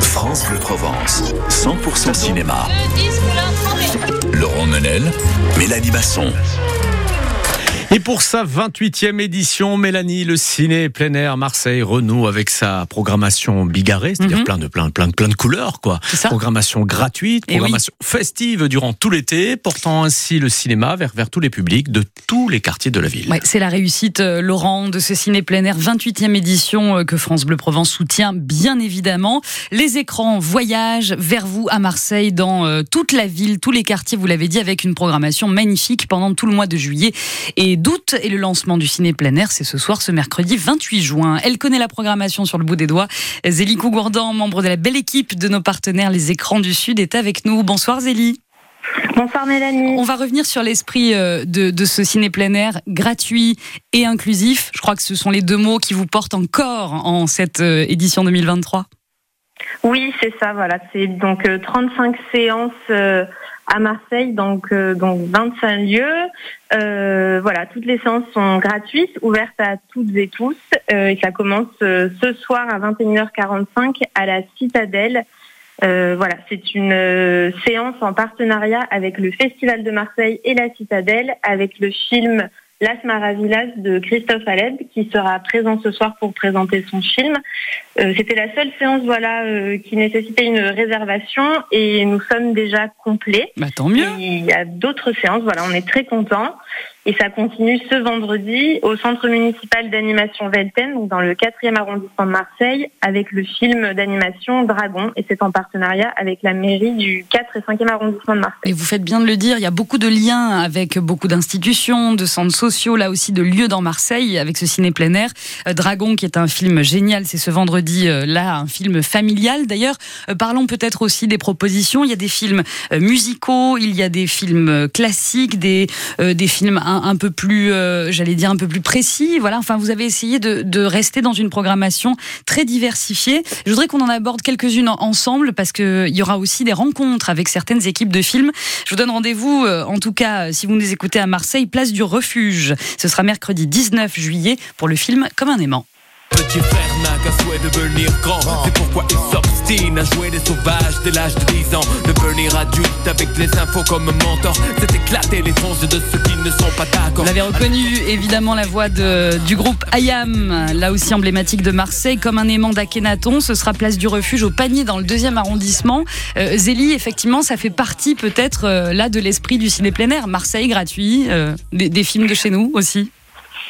France Bleu Provence, 100% cinéma. Laurent Menel, Mélanie Basson. Et pour sa 28e édition, Mélanie, le ciné plein air Marseille renoue avec sa programmation bigarrée, c'est-à-dire Mhm. plein de plein, plein, plein de couleurs, quoi. Ça. Programmation gratuite, Eh oui. programmation festive durant tout l'été, portant ainsi le cinéma vers, vers tous les publics de tous les quartiers de la ville. Ouais, c'est la réussite, euh, Laurent, de ce ciné plein air 28e édition euh, que France Bleu Provence soutient, bien évidemment. Les écrans voyagent vers vous à Marseille, dans euh, toute la ville, tous les quartiers, vous l'avez dit, avec une programmation magnifique pendant tout le mois de juillet et d'août. Et le lancement du ciné plein air, c'est ce soir, ce mercredi 28 juin. Elle connaît la programmation sur le bout des doigts. Zélie Cougourdan, membre de la belle équipe de nos partenaires, les écrans du Sud, est avec nous. Bonsoir Zélie. Bonsoir Mélanie. On va revenir sur l'esprit euh, de, de ce ciné plein air gratuit et inclusif. Je crois que ce sont les deux mots qui vous portent encore en cette euh, édition 2023. Oui, c'est ça, voilà. C'est donc euh, 35 séances euh, à Marseille, donc, euh, donc 25 lieux. Euh, voilà, toutes les séances sont gratuites, ouvertes à toutes et tous. Euh, et ça commence euh, ce soir à 21h45 à la Citadelle. Euh, voilà, c'est une euh, séance en partenariat avec le Festival de Marseille et la Citadelle, avec le film Las Maravillas de Christophe Aleb, qui sera présent ce soir pour présenter son film. Euh, C'était la seule séance voilà, euh, qui nécessitait une réservation et nous sommes déjà complets. Bah, tant mieux. Il y a d'autres séances, voilà, on est très contents. Et ça continue ce vendredi au centre municipal d'animation Velten, donc dans le 4e arrondissement de Marseille, avec le film d'animation Dragon. Et c'est en partenariat avec la mairie du 4 et 5e arrondissement de Marseille. Et vous faites bien de le dire, il y a beaucoup de liens avec beaucoup d'institutions, de centres sociaux, là aussi de lieux dans Marseille, avec ce ciné plein air. Euh, Dragon, qui est un film génial, c'est ce vendredi, euh, là, un film familial. D'ailleurs, euh, parlons peut-être aussi des propositions. Il y a des films musicaux, il y a des films classiques, des, des films un, peu plus, euh, j'allais dire, un peu plus précis. Voilà, enfin, vous avez essayé de, rester dans une programmation très diversifiée. Je voudrais qu'on en aborde quelques-unes en- ensemble, parce qu'il y aura aussi des rencontres avec certaines équipes de films. Je vous donne rendez-vous, euh, en tout cas, si vous nous écoutez à Marseille, place du Refuge. Ce sera mercredi 19 juillet pour le film Comme un aimant. Petit frère n'a qu'un souhait de devenir grand. C'est pourquoi il s'obstine à jouer les sauvages dès l'âge de 10 ans. Devenir adulte avec les infos comme mentor. C'est éclater les tronches de ceux qui ne sont pas d'accord. Vous l'avez reconnu, évidemment, la voix de, du groupe IAM, là aussi emblématique de Marseille, comme un aimant d'Akhenaton. Ce sera place du refuge au panier dans le deuxième arrondissement. Euh, Zélie, effectivement, ça fait partie peut-être euh, là de l'esprit du ciné plein air. Marseille gratuit, euh, des, des films de chez nous aussi.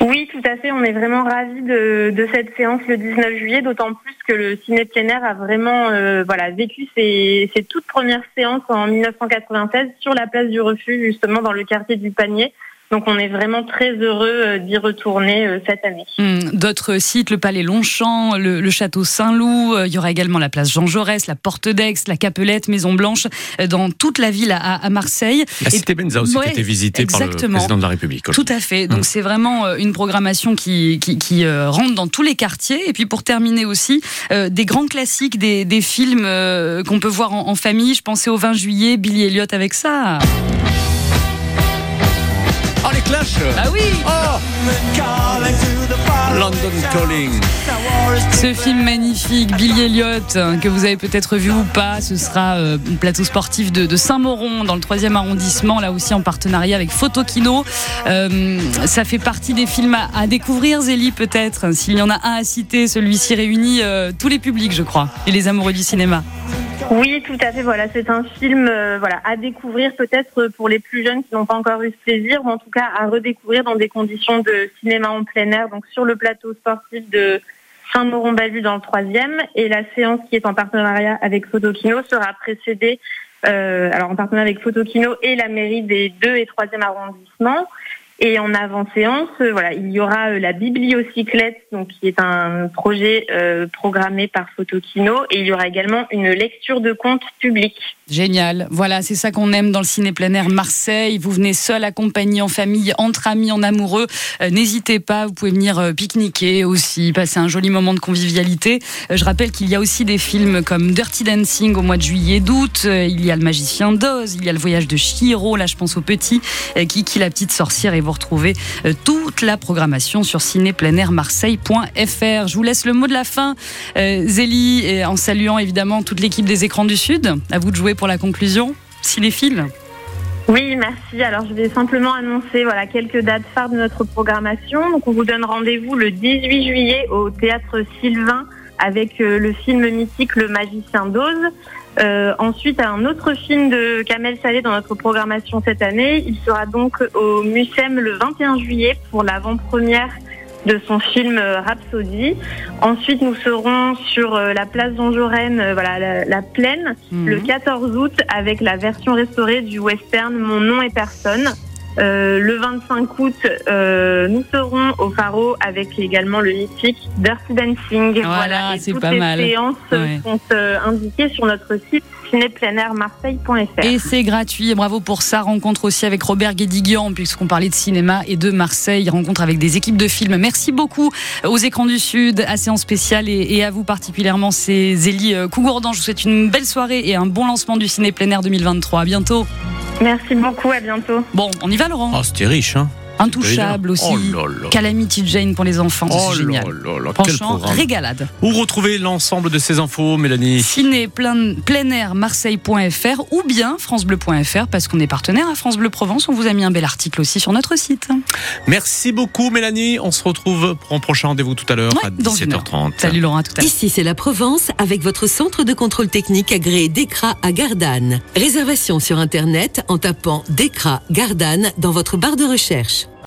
Oui, tout à fait. On est vraiment ravis de, cette séance le 19 juillet, d'autant plus que le ciné plein a vraiment euh, voilà, vécu ses, ses toutes premières séances en 1996 sur la place du refuge, justement dans le quartier du Panier. Donc on est vraiment très heureux euh, d'y retourner euh, cette année. Hum, D'autres sites, le Palais Longchamp, le, le Château Saint-Loup, euh, il y aura également la place Jean Jaurès, la Porte d'Aix, la Capelette, Maison Blanche, euh, dans toute la ville à, à Marseille. La cité Benza aussi Ouais, qui a été visitée par le président de la République. Tout à fait. Donc Mm. c'est vraiment une programmation qui, qui, qui, euh, rentre dans tous les quartiers. Et puis pour terminer aussi, euh, des grands classiques, des, des films euh, qu'on peut voir en, en famille. Je pensais au 20 juillet, Billy Elliot avec ça. Oh, Clash Ah oui London Calling. Ce film magnifique, Billy Elliot, hein, que vous avez peut-être vu ou pas, ce sera euh, un plateau sportif de, de Saint-Mauron, dans le 3e arrondissement, là aussi en partenariat avec Photokino. Euh, ça fait partie des films à, à découvrir, Zélie, peut-être. S'il y en a un à citer, celui-ci réunit euh, tous les publics, je crois, et les amoureux du cinéma. Oui, tout à fait. Voilà, c'est un film euh, voilà à découvrir peut-être pour les plus jeunes qui n'ont pas encore eu ce plaisir, ou en tout cas à redécouvrir dans des conditions de cinéma en plein air, donc sur le plateau sportif de Saint-Mauron-Ballu dans le troisième. Et la séance qui est en partenariat avec Photokino sera précédée, euh, alors en partenariat avec Photokino et la mairie des deux et troisième arrondissements. Et en avant-séance, euh, voilà, il y aura euh, la bibliocyclette, donc qui est un projet euh, programmé par Photokino, et il y aura également une lecture de contes publics. Génial. Voilà, c'est ça qu'on aime dans le ciné plein air Marseille. Vous venez seul, accompagné, en famille, entre amis, en amoureux. Euh, n'hésitez pas, vous pouvez venir euh, pique-niquer aussi, passer un joli moment de convivialité. Euh, je rappelle qu'il y a aussi des films comme Dirty Dancing au mois de juillet d'août. il y a Le Magicien d'Oz, il y a Le Voyage de Chihiro, là je pense au petit, Kiki la petite sorcière et vous retrouvez toute la programmation sur cinépleinairmarseille.fr. Je vous laisse le mot de la fin, Zélie, en saluant évidemment toute l'équipe des écrans du Sud. À vous de jouer pour la conclusion Cinéphile oui, merci. Alors, je vais simplement annoncer voilà, quelques dates phares de notre programmation. Donc, on vous donne rendez-vous le 18 juillet au Théâtre Sylvain avec euh, le film mythique Le Magicien d'Oz. Euh, ensuite, un autre film de Kamel Salé dans notre programmation cette année. Il sera donc au Mucem le 21 juillet pour l'avant-première de son film euh, Rhapsody. Ensuite, nous serons sur euh, la place Jean-Jaurès, euh, voilà, la, plaine, mhm. le 14 août avec la version restaurée du western Mon nom est personne. Le 25 août, nous serons au Faro avec également le mythique Dirty Dancing. Voilà, et toutes les séances sont indiquées sur notre site marseille.fr. Et c'est gratuit. bravo pour ça. Rencontre aussi avec Robert Guédiguian, puisqu'on parlait de cinéma et de Marseille. Rencontre avec des équipes de films. Merci beaucoup aux écrans du Sud, à Séance Spéciale et, à vous particulièrement. C'est Zélie euh, Cougourdan. Je vous souhaite une belle soirée et un bon lancement du ciné plein air 2023. À bientôt. Merci beaucoup. À bientôt. Bon, on y va, Laurent? Oh, c'était riche, hein Intouchable aussi. Oh Calamity Jane pour les enfants, c'est oh génial. Franchement, régalade. Où retrouver l'ensemble de ces infos, Mélanie Ciné plein, plein air marseille.fr ou bien francebleu.fr parce qu'on est partenaire à France Bleu Provence. On vous a mis un bel article aussi sur notre site. Merci beaucoup, Mélanie. On se retrouve pour un prochain rendez-vous tout à l'heure à 17h30. Salut Laurent, tout à l'heure. Ici, c'est la Provence avec votre centre de contrôle technique agréé DECRA à Gardanne. Réservation sur Internet en tapant DECRA Gardanne dans votre barre de recherche.